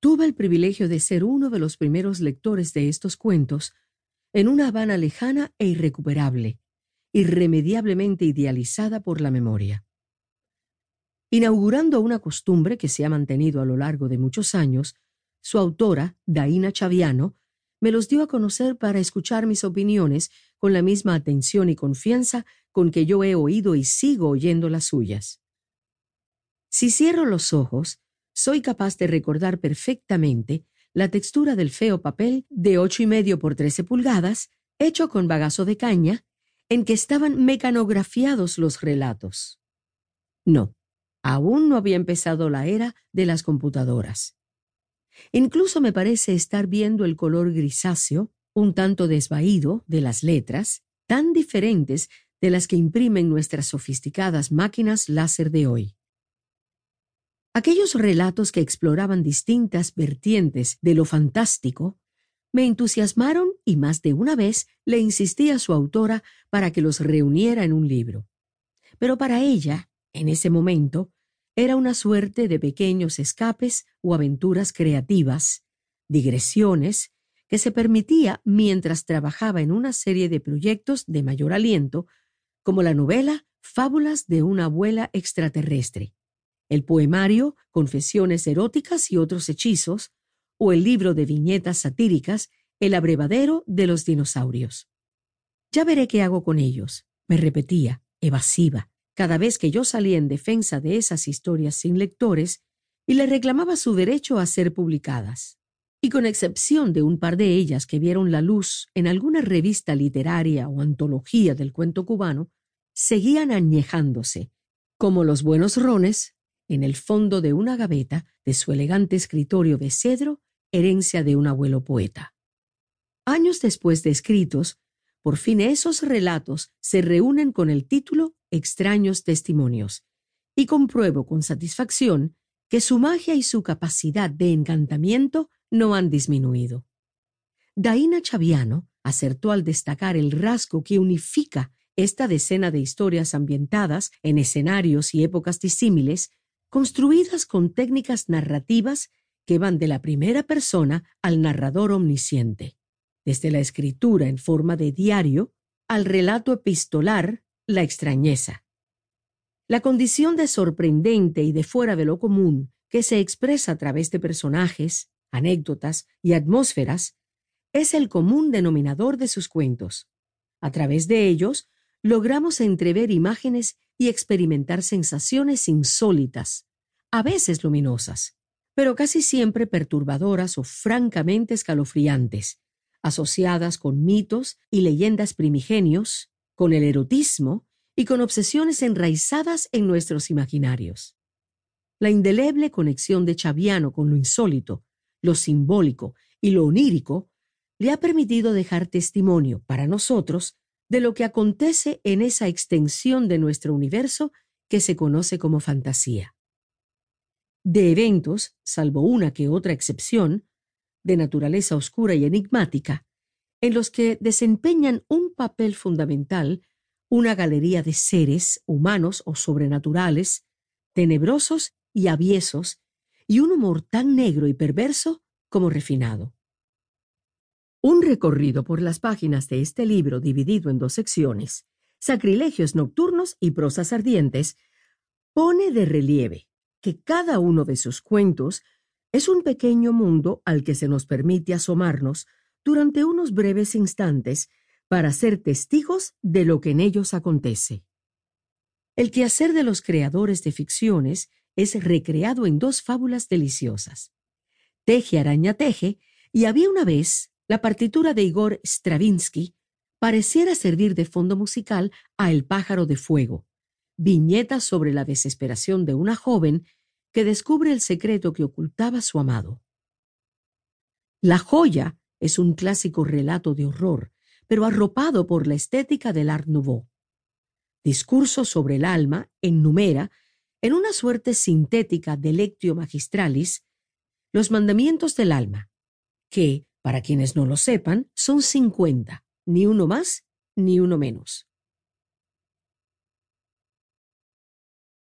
Tuve el privilegio de ser uno de los primeros lectores de estos cuentos en una Habana lejana e irrecuperable, irremediablemente idealizada por la memoria. Inaugurando una costumbre que se ha mantenido a lo largo de muchos años, su autora, Daina Chaviano, me los dio a conocer para escuchar mis opiniones con la misma atención y confianza con que yo he oído y sigo oyendo las suyas. Si cierro los ojos, soy capaz de recordar perfectamente la textura del feo papel de ocho y medio por trece pulgadas, hecho con bagazo de caña, en que estaban mecanografiados los relatos. No, aún no había empezado la era de las computadoras. Incluso me parece estar viendo el color grisáceo, un tanto desvaído, de las letras, tan diferentes de las que imprimen nuestras sofisticadas máquinas láser de hoy. Aquellos relatos que exploraban distintas vertientes de lo fantástico me entusiasmaron y más de una vez le insistí a su autora para que los reuniera en un libro. Pero para ella, en ese momento, era una suerte de pequeños escapes o aventuras creativas, digresiones, que se permitía mientras trabajaba en una serie de proyectos de mayor aliento, como la novela Fábulas de una abuela extraterrestre, el poemario Confesiones eróticas y otros hechizos, o el libro de viñetas satíricas El abrevadero de los dinosaurios. Ya veré qué hago con ellos, me repetía, evasiva, cada vez que yo salía en defensa de esas historias sin lectores y le reclamaba su derecho a ser publicadas. Y con excepción de un par de ellas que vieron la luz en alguna revista literaria o antología del cuento cubano, seguían añejándose, como los buenos rones, en el fondo de una gaveta de su elegante escritorio de cedro, herencia de un abuelo poeta. Años después de escritos, por fin esos relatos se reúnen con el título Extraños Testimonios, y compruebo con satisfacción que su magia y su capacidad de encantamiento no han disminuido. Daina Chaviano acertó al destacar el rasgo que unifica esta decena de historias ambientadas en escenarios y épocas disímiles, construidas con técnicas narrativas que van de la primera persona al narrador omnisciente desde la escritura en forma de diario al relato epistolar, la extrañeza. La condición de sorprendente y de fuera de lo común que se expresa a través de personajes, anécdotas y atmósferas es el común denominador de sus cuentos. A través de ellos logramos entrever imágenes y experimentar sensaciones insólitas, a veces luminosas, pero casi siempre perturbadoras o francamente escalofriantes, asociadas con mitos y leyendas primigenios, con el erotismo y con obsesiones enraizadas en nuestros imaginarios. La indeleble conexión de Chaviano con lo insólito, lo simbólico y lo onírico le ha permitido dejar testimonio para nosotros de lo que acontece en esa extensión de nuestro universo que se conoce como fantasía. De eventos, salvo una que otra excepción, de naturaleza oscura y enigmática, en los que desempeñan un papel fundamental una galería de seres humanos o sobrenaturales, tenebrosos y aviesos, y un humor tan negro y perverso como refinado. Un recorrido por las páginas de este libro dividido en dos secciones, Sacrilegios Nocturnos y Prosas Ardientes, pone de relieve que cada uno de sus cuentos es un pequeño mundo al que se nos permite asomarnos durante unos breves instantes para ser testigos de lo que en ellos acontece. El quehacer de los creadores de ficciones es recreado en dos fábulas deliciosas. Teje araña teje y había una vez la partitura de Igor Stravinsky pareciera servir de fondo musical a El pájaro de fuego, viñeta sobre la desesperación de una joven que descubre el secreto que ocultaba su amado. La joya es un clásico relato de horror, pero arropado por la estética del Art Nouveau. Discurso sobre el alma enumera, en una suerte sintética de lectio magistralis, los mandamientos del alma, que, para quienes no lo sepan, son cincuenta, ni uno más ni uno menos.